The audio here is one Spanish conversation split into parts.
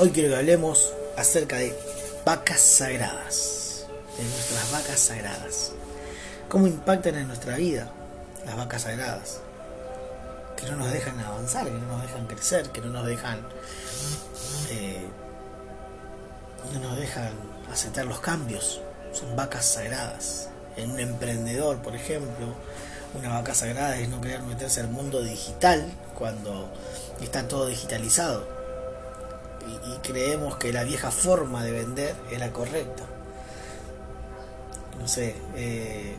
Hoy quiero que hablemos acerca de vacas sagradas, de nuestras vacas sagradas. ¿Cómo impactan en nuestra vida las vacas sagradas? Que no nos dejan avanzar, que no nos dejan crecer, que no nos dejan... Eh, no nos dejan aceptar los cambios. Son vacas sagradas. En un emprendedor, por ejemplo, una vaca sagrada es no querer meterse al mundo digital cuando está todo digitalizado y, creemos que la vieja forma de vender es la correcta. No sé, eh,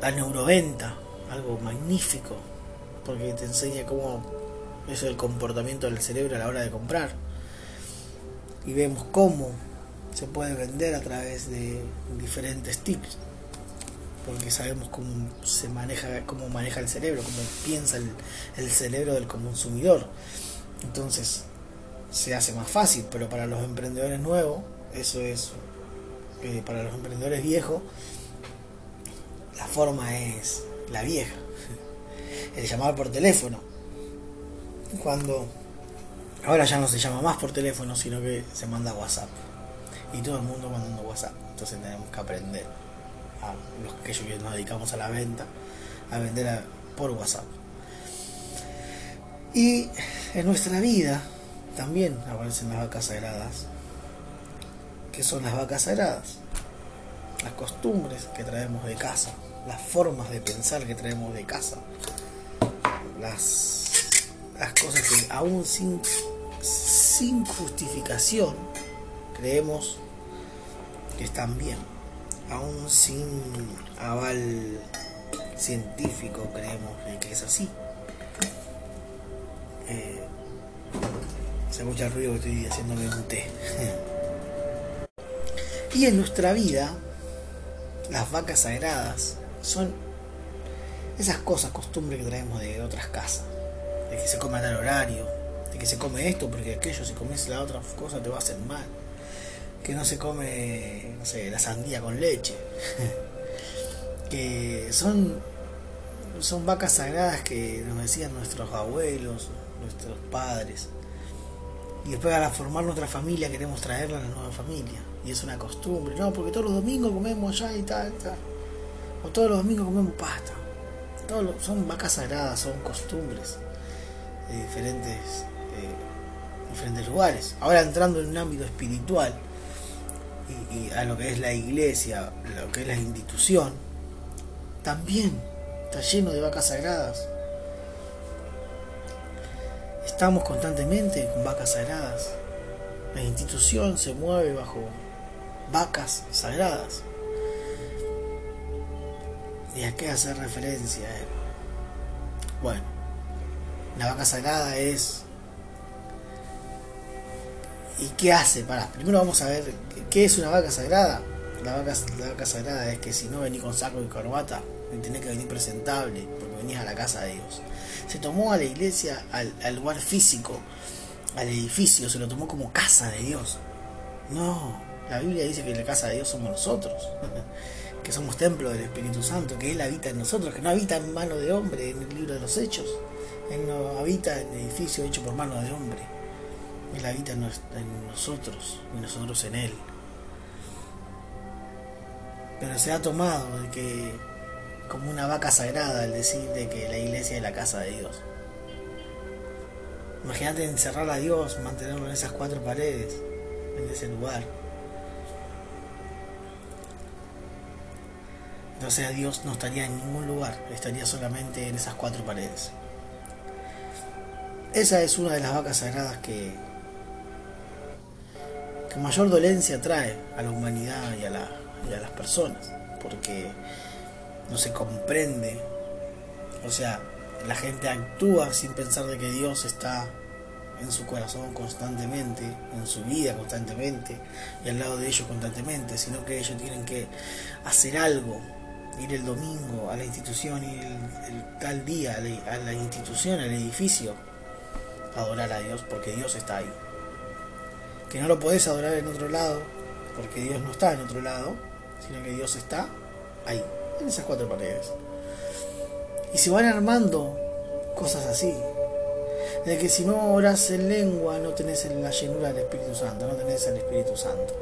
la neuroventa, algo magnífico, porque te enseña cómo es el comportamiento del cerebro a la hora de comprar. Y vemos cómo se puede vender a través de diferentes tips porque sabemos cómo se maneja cómo maneja el cerebro cómo piensa el, el cerebro del consumidor entonces se hace más fácil, pero para los emprendedores nuevos, eso es, eh, para los emprendedores viejos, la forma es la vieja, el llamar por teléfono. Cuando ahora ya no se llama más por teléfono, sino que se manda WhatsApp. Y todo el mundo mandando WhatsApp. Entonces tenemos que aprender a los que nos dedicamos a la venta, a vender por WhatsApp. Y en nuestra vida, también aparecen las vacas sagradas. ¿Qué son las vacas sagradas? Las costumbres que traemos de casa, las formas de pensar que traemos de casa, las, las cosas que aún sin, sin justificación creemos que están bien, aún sin aval científico creemos que es así. Eh, escucha el ruido que estoy haciéndome un té. y en nuestra vida, las vacas sagradas son esas cosas, costumbres que traemos de otras casas. De que se come a tal horario, de que se come esto porque aquello, si comes la otra cosa te va a hacer mal. Que no se come, no sé, la sandía con leche. que son, son vacas sagradas que nos decían nuestros abuelos, nuestros padres y después a formar nuestra familia queremos traerla a la nueva familia. Y es una costumbre, no, porque todos los domingos comemos allá y tal, tal. O todos los domingos comemos pasta. Todos son vacas sagradas, son costumbres de diferentes, eh, diferentes lugares. Ahora entrando en un ámbito espiritual y, a lo que es la iglesia, lo que es la institución, también está lleno de vacas sagradas Estamos constantemente con vacas sagradas. La institución se mueve bajo vacas sagradas. ¿Y a qué hacer referencia? Bueno, la vaca sagrada es... ¿Y qué hace? Para, primero vamos a ver qué es una vaca sagrada. La vaca, la vaca sagrada es que si no venís con saco y corbata, tenés que venir presentable, venís a la casa de Dios se tomó a la iglesia, al, lugar físico, al edificio, se lo tomó como casa de Dios. No, la Biblia dice que la casa de Dios somos nosotros, que somos templo del Espíritu Santo, que Él habita en nosotros, que no habita en mano de hombre en el libro de los Hechos, Él no habita en edificio hecho por mano de hombre, Él habita en nosotros y nosotros en Él. Pero se ha tomado de que como una vaca sagrada el decir de que la iglesia es la casa de Dios. Imagínate encerrar a Dios, mantenerlo en esas cuatro paredes, en ese lugar. Entonces a Dios no estaría en ningún lugar, estaría solamente en esas cuatro paredes. Esa es una de las vacas sagradas que, que mayor dolencia trae a la humanidad y a, la, y a las personas, porque no se comprende. O sea, la gente actúa sin pensar de que Dios está en su corazón constantemente, en su vida constantemente y al lado de ellos constantemente, sino que ellos tienen que hacer algo, ir el domingo a la institución, ir el, tal día a la, institución, al edificio, adorar a Dios porque Dios está ahí. Que no lo podés adorar en otro lado porque Dios no está en otro lado, sino que Dios está ahí en esas cuatro paredes. Y se van armando cosas así. de que si no oras en lengua no tenés la llenura del Espíritu Santo, no tenés el Espíritu Santo.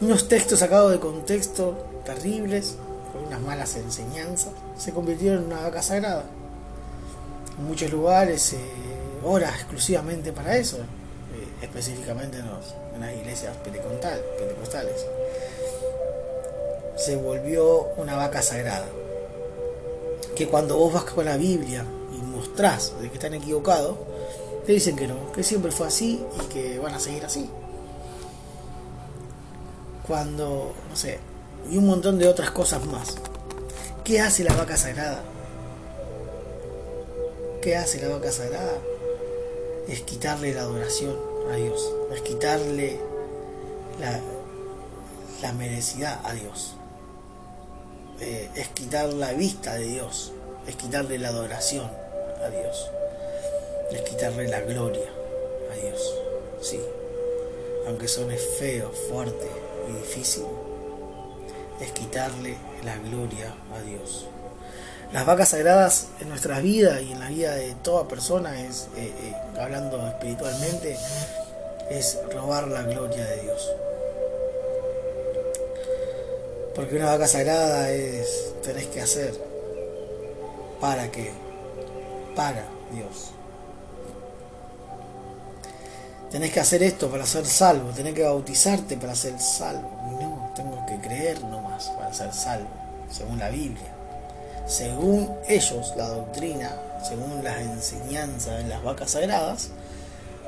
Unos textos sacados de contexto terribles, con unas malas enseñanzas, se convirtieron en una vaca sagrada. En muchos lugares se ora exclusivamente para eso, eh, específicamente en, en, las iglesias pentecostales. Se volvió una vaca sagrada. Que cuando vos vas con la Biblia y mostrás de que están equivocados, te dicen que no, que siempre fue así y que van a seguir así. Cuando, no sé, y un montón de otras cosas más. ¿Qué hace la vaca sagrada? ¿Qué hace la vaca sagrada? Es quitarle la adoración a Dios, es quitarle la, la merecidad a Dios, eh, es quitar la vista de Dios, es quitarle la adoración a Dios, es quitarle la gloria a Dios, sí, aunque suene feo, fuerte y difícil, es quitarle la gloria a Dios. Las vacas sagradas en nuestras vidas y en la vida de toda persona es, eh, eh, hablando espiritualmente, es robar la gloria de Dios. Porque una vaca sagrada es, tenés que hacer para qué, para Dios. Tenés que hacer esto para ser salvo, tenés que bautizarte para ser salvo. No, tengo que creer nomás para ser salvo, según la Biblia según ellos, la doctrina, según las enseñanzas de las vacas sagradas,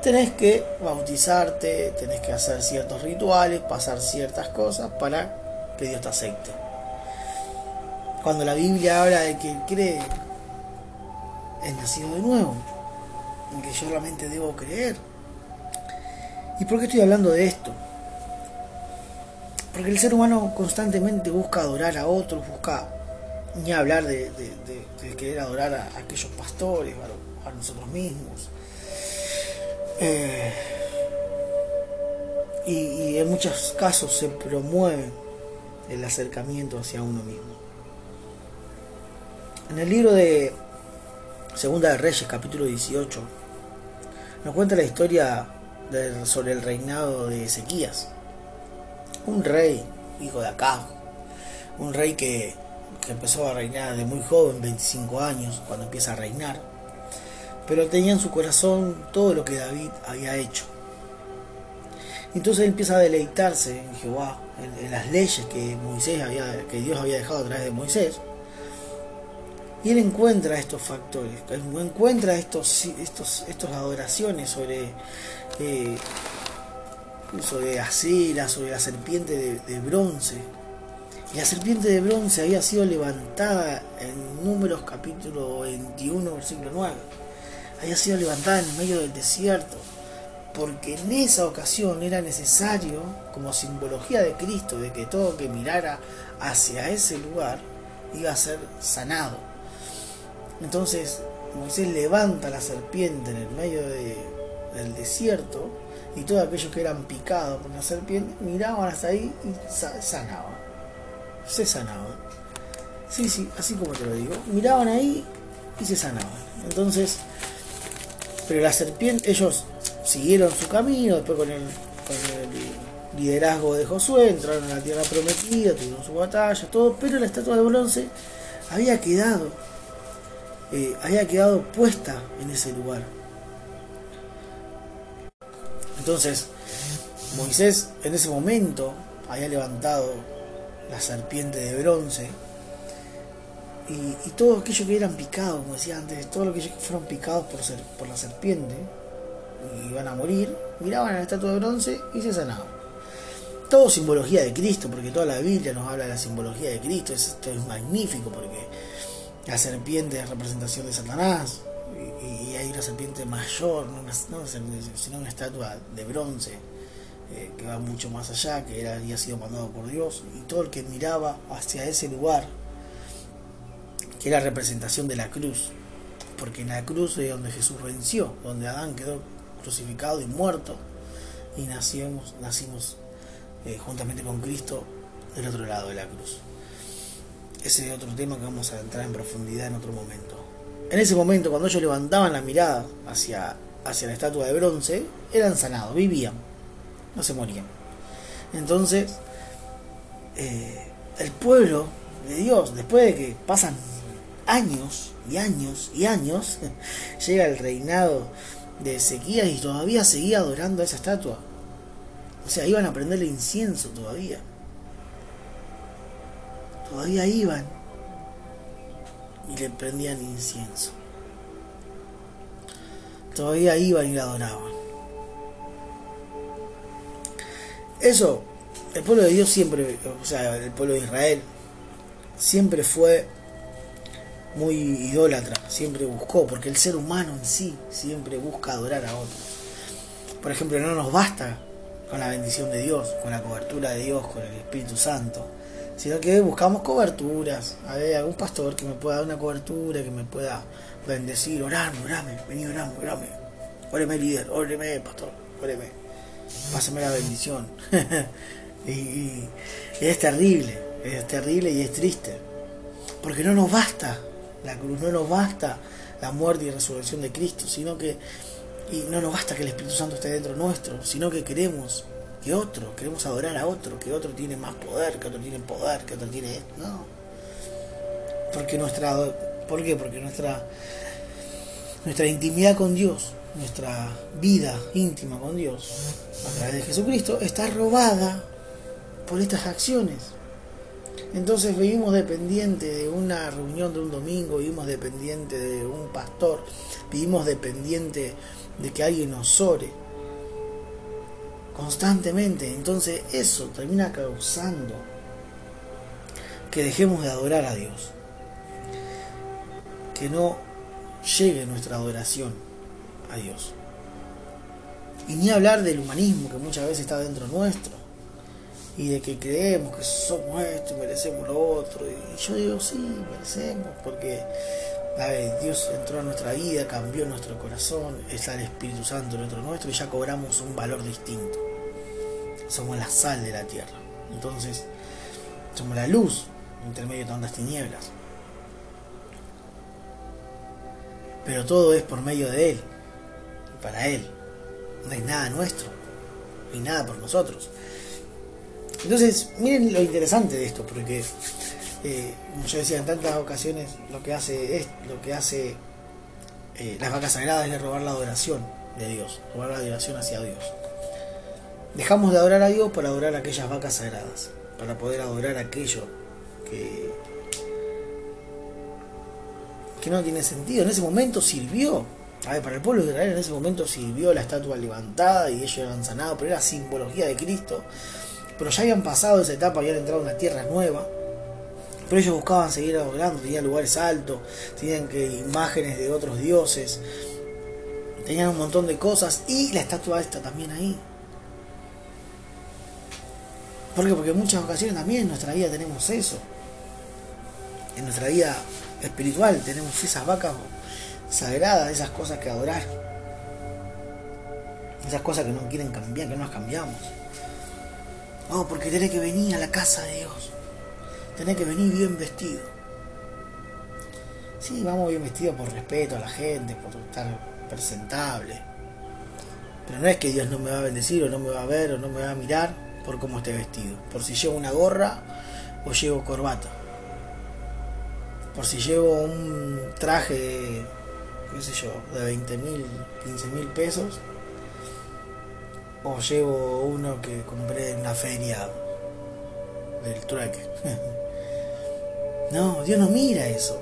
tenés que bautizarte, tenés que hacer ciertos rituales, pasar ciertas cosas para Dios te acepte. Cuando la Biblia habla de que cree es nacido de nuevo, en que yo solamente debo creer. ¿Y por qué estoy hablando de esto? Porque el ser humano constantemente busca adorar a otros, busca ni hablar de, querer adorar a, aquellos pastores, a, nosotros mismos. Eh, y, en muchos casos se promueve el acercamiento hacia uno mismo. En el libro de Segunda de Reyes, capítulo 18, nos cuenta la historia sobre el reinado de Ezequías, un rey, hijo de Acab, un rey que que empezó a reinar de muy joven, 25 años, cuando empieza a reinar, pero tenía en su corazón todo lo que David había hecho. Entonces empieza a deleitarse en Jehová, en, las leyes que Moisés había, que Dios había dejado a través de Moisés. Y él encuentra estos factores, encuentra estos, estos, estos adoraciones sobre, eh, sobre Acera, sobre la serpiente de, bronce, la serpiente de bronce había sido levantada en Números capítulo 21, versículo 9. Había sido levantada en medio del desierto, porque en esa ocasión era necesario, como simbología de Cristo, de que todo que mirara hacia ese lugar iba a ser sanado. Entonces Moisés levanta la serpiente en el medio del desierto y todos aquellos que eran picados por la serpiente miraban hasta ahí y sanaban se sanaban. Sí, sí, así como te lo digo. Miraban ahí y se sanaban. Entonces, pero la serpiente, ellos siguieron su camino, después con el, liderazgo de Josué, entraron a la tierra prometida, tuvieron su batalla, todo, pero la estatua de bronce había quedado, eh, había quedado puesta en ese lugar. Entonces, Moisés en ese momento había levantado la serpiente de bronce. Y, y todos aquellos que eran picados, como decía antes, todos aquellos que fueron picados por, ser, por la serpiente iban a morir, miraban a la estatua de bronce y se sanaban. Todo simbología de Cristo, porque toda la Biblia nos habla de la simbología de Cristo. Esto es magnífico porque la serpiente es representación de Satanás y, hay una serpiente mayor, no, no sino una estatua de bronce eh, que va mucho más allá, que era, había sido mandado por Dios, y todo el que miraba hacia ese lugar, que era representación de la cruz, porque en la cruz es donde Jesús venció, donde Adán quedó crucificado y muerto, y nacimos, nacimos eh, juntamente con Cristo del otro lado de la cruz. Ese es otro tema que vamos a entrar en profundidad en otro momento. En ese momento, cuando ellos levantaban la mirada hacia, hacia la estatua de bronce, eran sanados, vivían, no se morían. Entonces, eh, el pueblo de Dios, después de que pasan años y años y años, llega el reinado de Ezequías y todavía seguía adorando a esa estatua. O sea, iban a prenderle incienso todavía. Todavía iban y le prendían incienso. Todavía iban y la adoraban. Eso, el pueblo de Dios siempre, o sea, el pueblo de Israel, siempre fue muy idólatra, siempre buscó, porque el ser humano en sí siempre busca adorar a otros. Por ejemplo, no nos basta con la bendición de Dios, con la cobertura de Dios, con el Espíritu Santo, sino que buscamos coberturas, a ver, algún pastor que me pueda dar una cobertura, que me pueda bendecir, orarme, orame, vení, orame, orame, óreme líder, óreme pastor, óreme, pásame la bendición. y, y es terrible, es terrible y es triste, porque no nos basta la cruz, no nos basta la muerte y resurrección de Cristo, sino que y no nos basta que el Espíritu Santo esté dentro nuestro, sino que queremos que otro, queremos adorar a otro, que otro tiene más poder, que otro tiene poder, que otro tiene esto, no. Porque nuestra ¿por qué? Porque nuestra nuestra intimidad con Dios, nuestra vida íntima con Dios a través de Jesucristo está robada por estas acciones. Entonces vivimos dependientes de una reunión de un domingo, vivimos dependientes de un pastor, vivimos dependientes de que alguien nos ore constantemente. Entonces eso termina causando que dejemos de adorar a Dios. Que no llegue nuestra adoración a Dios. Y ni hablar del humanismo que muchas veces está dentro nuestro y de que creemos que somos esto y merecemos lo otro. Y yo digo, sí, merecemos, porque Dios entró a nuestra vida, cambió nuestro corazón, está el Espíritu Santo dentro nuestro y ya cobramos un valor distinto. Somos la sal de la tierra. Entonces, somos la luz entre medio de tantas tinieblas. Pero todo es por medio de Él, para Él. No hay nada nuestro, ni nada por nosotros. Entonces, miren lo interesante de esto, porque eh, como yo decía, en tantas ocasiones lo que hace es lo que hace eh, las vacas sagradas es robar la adoración de Dios, robar la adoración hacia Dios. Dejamos de adorar a Dios para adorar aquellas vacas sagradas, para poder adorar aquello que, no tiene sentido. En ese momento sirvió, para el pueblo de Israel en ese momento sirvió la estatua levantada y ellos eran sanados, pero era simbología de Cristo pero ya habían pasado esa etapa, habían entrado en una tierra nueva. Pero ellos buscaban seguir adorando, tenían lugares altos, tenían que imágenes de otros dioses, tenían un montón de cosas y la estatua está también ahí. ¿Por qué? Porque en muchas ocasiones también en nuestra vida tenemos eso. En nuestra vida espiritual tenemos esas vacas sagradas, esas cosas que adorar. Esas cosas que no quieren cambiar, que no las cambiamos. Oh, porque tenés que venir a la casa de Dios. Tenés que venir bien vestido. Sí, vamos bien vestidos por respeto a la gente, por estar presentable. Pero no es que Dios no me va a bendecir o no me va a ver o no me va a mirar por cómo esté vestido. Por si llevo una gorra o llevo corbata. Por si llevo un traje, qué sé yo, de 20 mil, 15 mil pesos o llevo uno que compré en la feria del trueque. no, Dios no mira eso.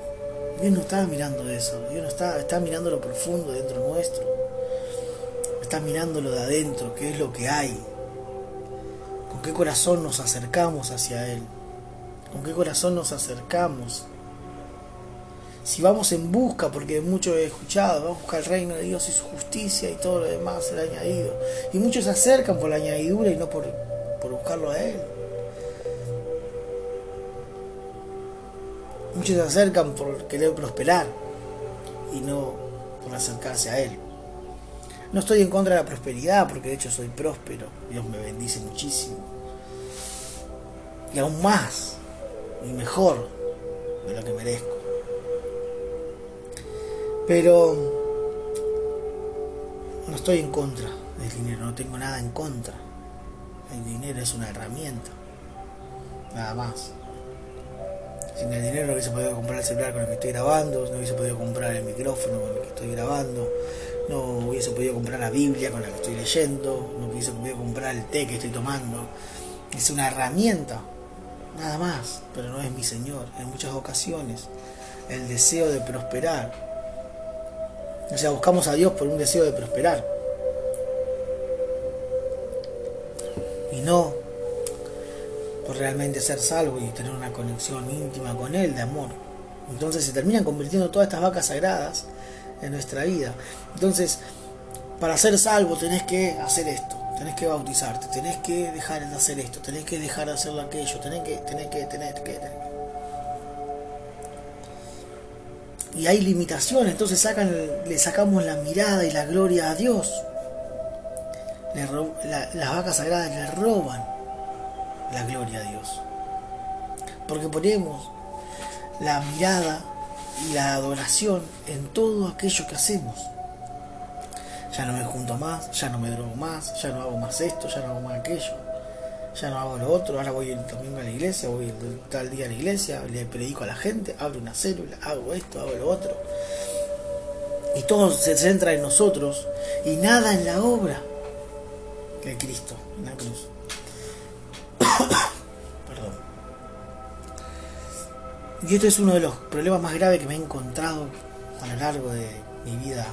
Dios no está mirando eso. Dios no está, está mirando lo profundo dentro nuestro. Está mirando lo de adentro, qué es lo que hay. Con qué corazón nos acercamos hacia Él. Con qué corazón nos acercamos si vamos en busca, porque muchos he escuchado, vamos a buscar el reino de Dios y su justicia y todo lo demás será añadido. Y muchos se acercan por la añadidura y no por, por buscarlo a Él. Muchos se acercan por querer prosperar y no por acercarse a Él. No estoy en contra de la prosperidad, porque de hecho soy próspero. Dios me bendice muchísimo. Y aún más, y mejor de lo que merezco. Pero no estoy en contra del dinero, no tengo nada en contra. El dinero es una herramienta, nada más. Sin el dinero no hubiese podido comprar el celular con el que estoy grabando, no hubiese podido comprar el micrófono con el que estoy grabando, no hubiese podido comprar la Biblia con la que estoy leyendo, no hubiese podido comprar el té que estoy tomando. Es una herramienta, nada más, pero no es mi Señor. En muchas ocasiones, el deseo de prosperar. O sea, buscamos a Dios por un deseo de prosperar. Y no por realmente ser salvo y tener una conexión íntima con Él de amor. Entonces se terminan convirtiendo todas estas vacas sagradas en nuestra vida. Entonces, para ser salvo tenés que hacer esto, tenés que bautizarte, tenés que dejar de hacer esto, tenés que dejar de hacer aquello, tenés que, tenés que, tenés que, tenés que. Y hay limitaciones, entonces sacan, le sacamos la mirada y la gloria a Dios. las vacas sagradas le roban la gloria a Dios. Porque ponemos la mirada y la adoración en todo aquello que hacemos. Ya no me junto más, ya no me drogo más, ya no hago más esto, ya no hago más aquello, ya no hago lo otro, ahora voy el domingo a la iglesia, voy el tal día a la iglesia, le predico a la gente, abro una célula, hago esto, hago lo otro. Y todo se centra en nosotros y nada en la obra de Cristo en la cruz. Y esto es uno de los problemas más graves que me he encontrado a lo largo de mi vida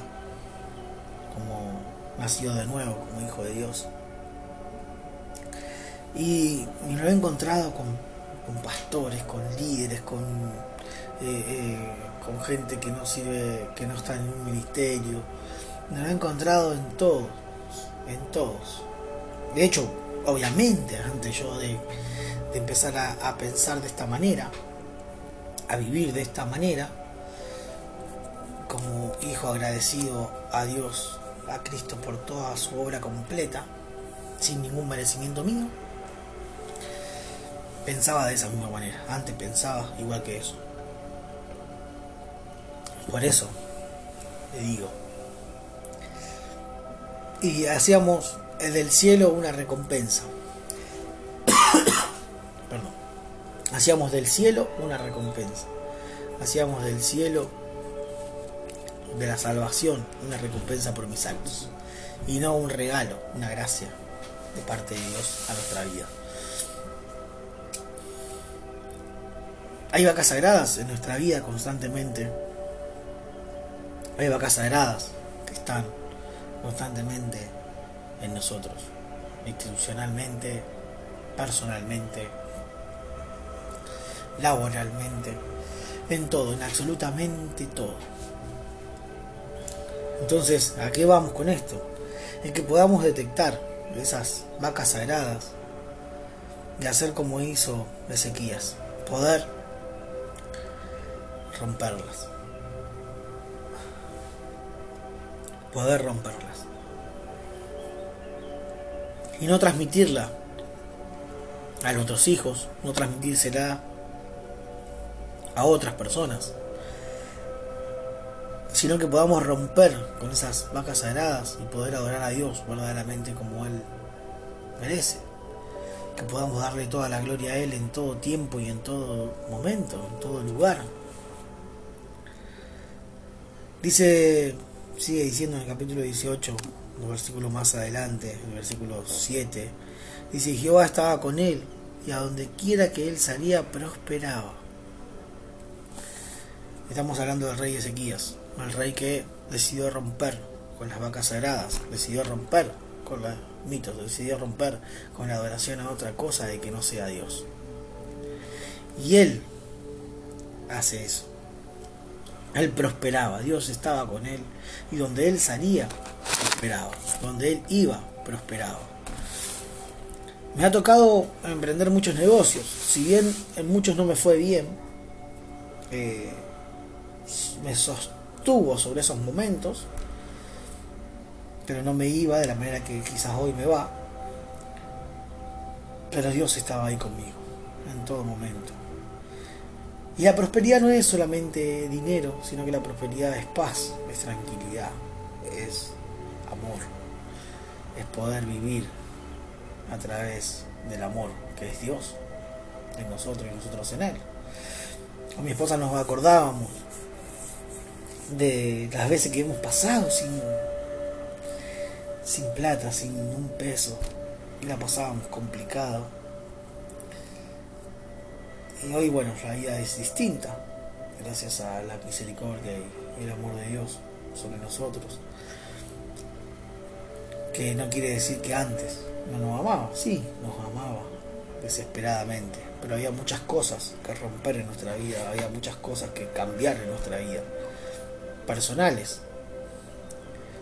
como nacido de nuevo, como hijo de Dios. Y, me lo he encontrado con, pastores, con líderes, con, eh, eh, con gente que no sirve, que no está en un ministerio. Me lo he encontrado en todos, en todos. De hecho, obviamente, antes yo de, empezar a pensar de esta manera, a vivir de esta manera, como hijo agradecido a Dios, a Cristo por toda su obra completa, sin ningún merecimiento mío, pensaba de esa misma manera. Antes pensaba igual que eso. Por eso le digo. Y hacíamos del cielo una recompensa. Hacíamos del cielo una recompensa. Hacíamos del cielo de la salvación una recompensa por mis actos. Y no un regalo, una gracia de parte de Dios a nuestra vida. Hay vacas sagradas en nuestra vida constantemente. Hay vacas sagradas que están constantemente en nosotros, institucionalmente, personalmente, laboralmente, en todo, en absolutamente todo. Entonces, ¿a qué vamos con esto? En que podamos detectar esas vacas sagradas y hacer como hizo Ezequías, poder romperlas. Poder romperlas. Y no transmitirla a nuestros hijos, no transmitírsela a otras personas, sino que podamos romper con esas vacas sagradas y poder adorar a Dios verdaderamente como Él merece. Que podamos darle toda la gloria a Él en todo tiempo y en todo momento, en todo lugar. Dice, sigue diciendo en el capítulo 18, un versículo más adelante, el versículo 7, dice, Jehová estaba con él y a donde quiera que él salía prosperaba. Estamos hablando del rey Ezequías, el rey que decidió romper con las vacas sagradas, decidió romper con los mitos, decidió romper con la adoración a otra cosa de que no sea Dios. Y él hace eso. Él prosperaba, Dios estaba con él y donde él salía, prosperaba, donde él iba, prosperaba. Me ha tocado emprender muchos negocios, si bien en muchos no me fue bien, eh, me sostuvo sobre esos momentos, pero no me iba de la manera que quizás hoy me va. Pero Dios estaba ahí conmigo, en todo momento. Y la prosperidad no es solamente dinero, sino que la prosperidad es paz, es tranquilidad, es amor, es poder vivir a través del amor que es Dios en nosotros y nosotros en Él. Con mi esposa nos acordábamos de las veces que hemos pasado sin, sin plata, sin un peso, y la pasábamos complicado y hoy, bueno, la vida es distinta, gracias a la misericordia y el amor de Dios sobre nosotros. Que no quiere decir que antes no nos amaba, sí, nos amaba desesperadamente, pero había muchas cosas que romper en nuestra vida, había muchas cosas que cambiar en nuestra vida, personales.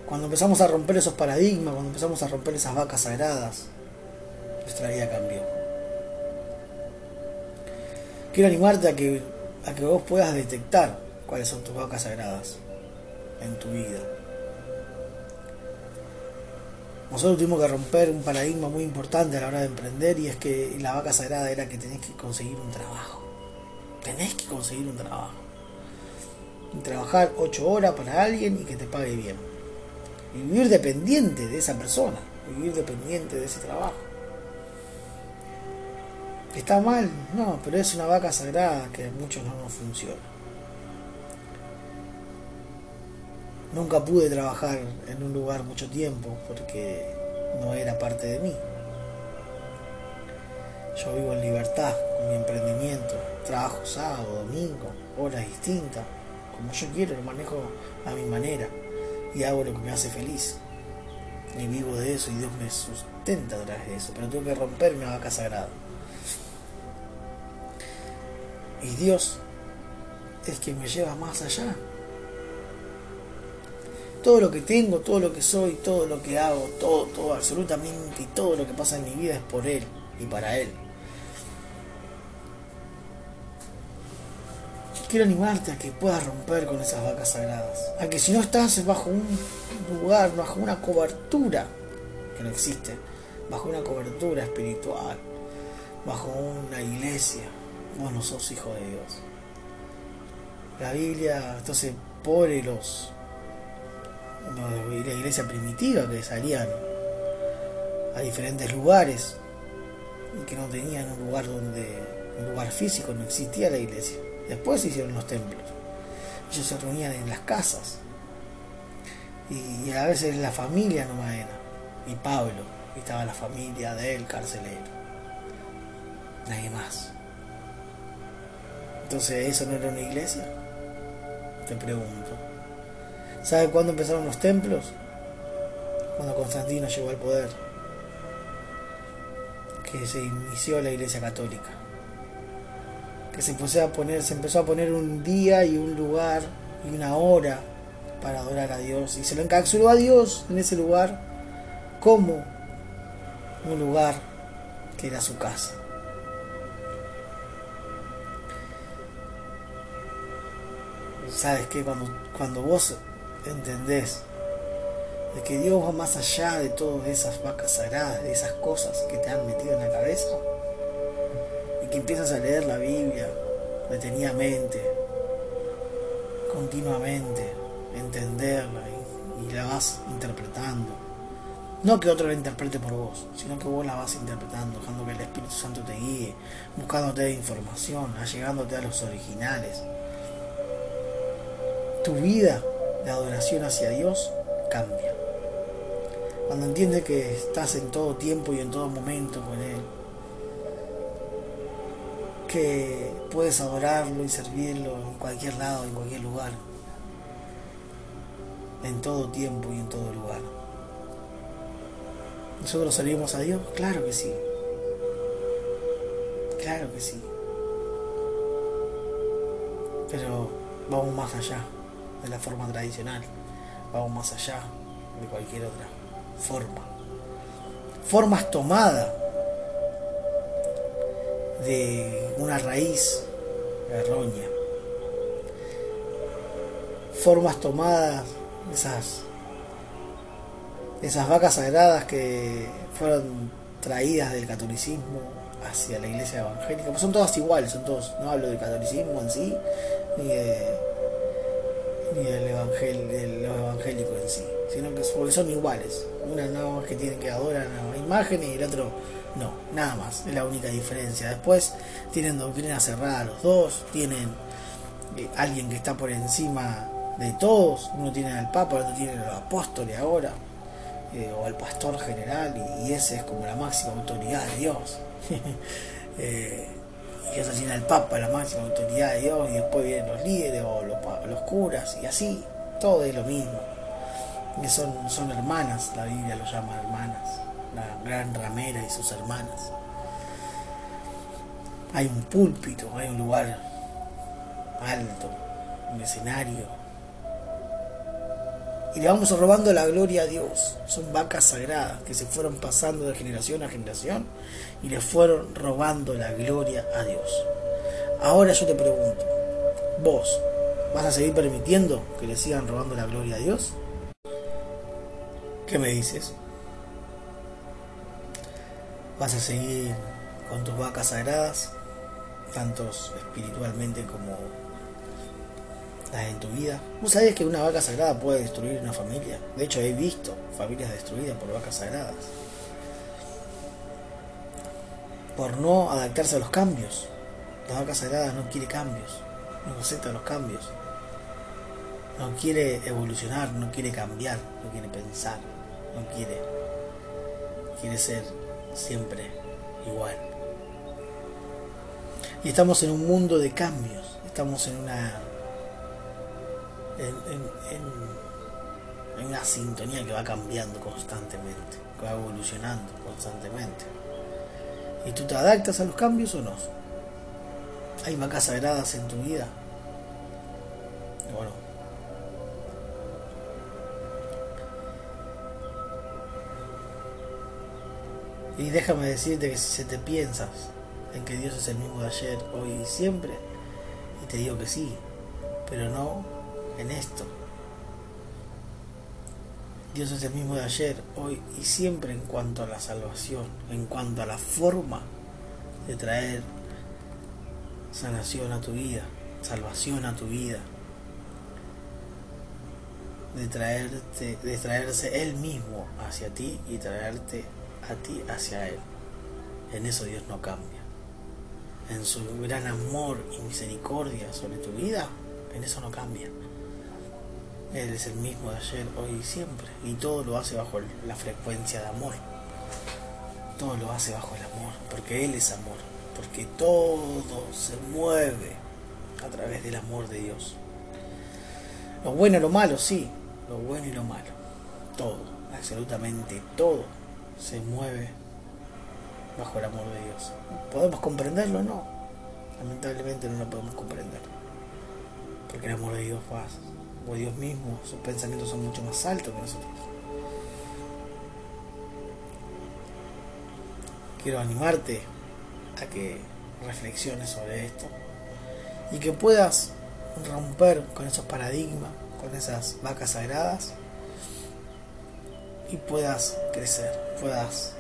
Cuando empezamos a romper esos paradigmas, cuando empezamos a romper esas vacas sagradas, nuestra vida cambió quiero animarte a que, a que vos puedas detectar cuáles son tus vacas sagradas en tu vida. Nosotros tuvimos que romper un paradigma muy importante a la hora de emprender y es que la vaca sagrada era que tenés que conseguir un trabajo. Tenés que conseguir un trabajo. Trabajar ocho horas para alguien y que te pague bien. Y vivir dependiente de esa persona. Vivir dependiente de ese trabajo. ¿Está mal? No, pero es una vaca sagrada que a muchos no nos funciona. Nunca pude trabajar en un lugar mucho tiempo porque no era parte de mí. Yo vivo en libertad con mi emprendimiento, trabajo sábado, domingo, horas distintas, como yo quiero, lo manejo a mi manera y hago lo que me hace feliz. Y vivo de eso y Dios me sustenta a través de eso, pero tengo que romper mi vaca sagrada. Y Dios es quien me lleva más allá. Todo lo que tengo, todo lo que soy, todo lo que hago, todo, todo, absolutamente todo lo que pasa en mi vida es por Él y para Él. Quiero animarte a que puedas romper con esas vacas sagradas. A que si no estás bajo un lugar, bajo una cobertura, que no existe, bajo una cobertura espiritual, bajo una iglesia, vos no sos hijo de Dios. La Biblia entonces pone los, la iglesia primitiva que salían a diferentes lugares y que no tenían un lugar donde un lugar físico no existía la iglesia. Después se hicieron los templos. Ellos se reunían en las casas. Y, a veces la familia no era. Y Pablo y estaba la familia del carcelero. Nadie más entonces, ¿eso no era una iglesia? Te pregunto. ¿Sabe cuándo empezaron los templos? Cuando Constantino llegó al poder. Que se inició la iglesia católica. Que se empezó a poner, se empezó a poner un día y un lugar y una hora para adorar a Dios. Y se lo encapsuló a Dios en ese lugar como un lugar que era su casa. Sabes que cuando, cuando vos entendés de que Dios va más allá de todas esas vacas sagradas, de esas cosas que te han metido en la cabeza, y que empiezas a leer la Biblia detenidamente, continuamente, entenderla y, y la vas interpretando. No que otro la interprete por vos, sino que vos la vas interpretando, dejando que el Espíritu Santo te guíe, buscándote información, allegándote a los originales tu vida de adoración hacia Dios cambia. Cuando entiendes que estás en todo tiempo y en todo momento con Él, que puedes adorarlo y servirlo en cualquier lado, en cualquier lugar, en todo tiempo y en todo lugar. ¿Nosotros servimos a Dios? Claro que sí. Claro que sí. Pero vamos más allá de la forma tradicional, vamos más allá de cualquier otra forma. Formas tomadas de una raíz errónea. Formas tomadas de esas, esas vacas sagradas que fueron traídas del catolicismo hacia la iglesia evangélica, pues son todas iguales, son todos, no hablo del catolicismo en sí, ni de ni del evangelio, de los evangélicos en sí, sino que son iguales. Una nada más que tienen que adorar a la imagen y el otro no, nada más, es la única diferencia. Después tienen doctrina cerrada los dos, tienen eh, alguien que está por encima de todos, uno tiene al Papa, otro tiene a los apóstoles ahora, eh, o al pastor general, y, ese es como la máxima autoridad de Dios. eh, y tiene al Papa, la máxima autoridad de Dios, y después vienen los líderes o los, curas, y así, todo es lo mismo. Que son, son hermanas, la Biblia lo llama hermanas, la gran ramera y sus hermanas. Hay un púlpito, hay un lugar alto, un escenario. Y le vamos robando la gloria a Dios. Son vacas sagradas que se fueron pasando de generación a generación y le fueron robando la gloria a Dios. Ahora yo te pregunto, ¿vos vas a seguir permitiendo que le sigan robando la gloria a Dios? ¿Qué me dices? ¿Vas a seguir con tus vacas sagradas, tanto espiritualmente como las en tu vida? ¿Vos sabés que una vaca sagrada puede destruir una familia? De hecho, he visto familias destruidas por vacas sagradas por no adaptarse a los cambios. La vaca sagrada no quiere cambios, no acepta los cambios. No quiere evolucionar, no quiere cambiar, no quiere pensar, no quiere. Quiere ser siempre igual. Y estamos en un mundo de cambios, estamos en una. En, en una sintonía que va cambiando constantemente, que va evolucionando constantemente. ¿Y tú te adaptas a los cambios o no? ¿Hay vacas sagradas en tu vida? Bueno. Y déjame decirte que si te piensas en que Dios es el mismo de ayer, hoy y siempre, y te digo que sí, pero no en esto. Dios es el mismo de ayer, hoy y siempre en cuanto a la salvación, en cuanto a la forma de traer sanación a tu vida, salvación a tu vida, de traerte, de traerse Él mismo hacia ti y traerte a ti hacia Él. En eso Dios no cambia. En su gran amor y misericordia sobre tu vida, en eso no cambia. Él es el mismo de ayer, hoy y siempre. Y todo lo hace bajo la frecuencia de amor. Todo lo hace bajo el amor, porque Él es amor. Porque todo se mueve a través del amor de Dios. Lo bueno y lo malo, sí. Lo bueno y lo malo. Todo, absolutamente todo, se mueve bajo el amor de Dios. ¿Podemos comprenderlo? No. Lamentablemente no lo podemos comprender. Porque el amor de Dios va o Dios mismo, sus pensamientos son mucho más altos que nosotros. Quiero animarte a que reflexiones sobre esto y que puedas romper con esos paradigmas, con esas vacas sagradas y puedas crecer, puedas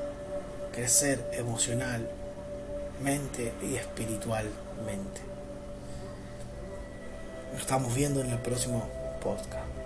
crecer emocionalmente y espiritualmente. Nos estamos viendo en el próximo podcast.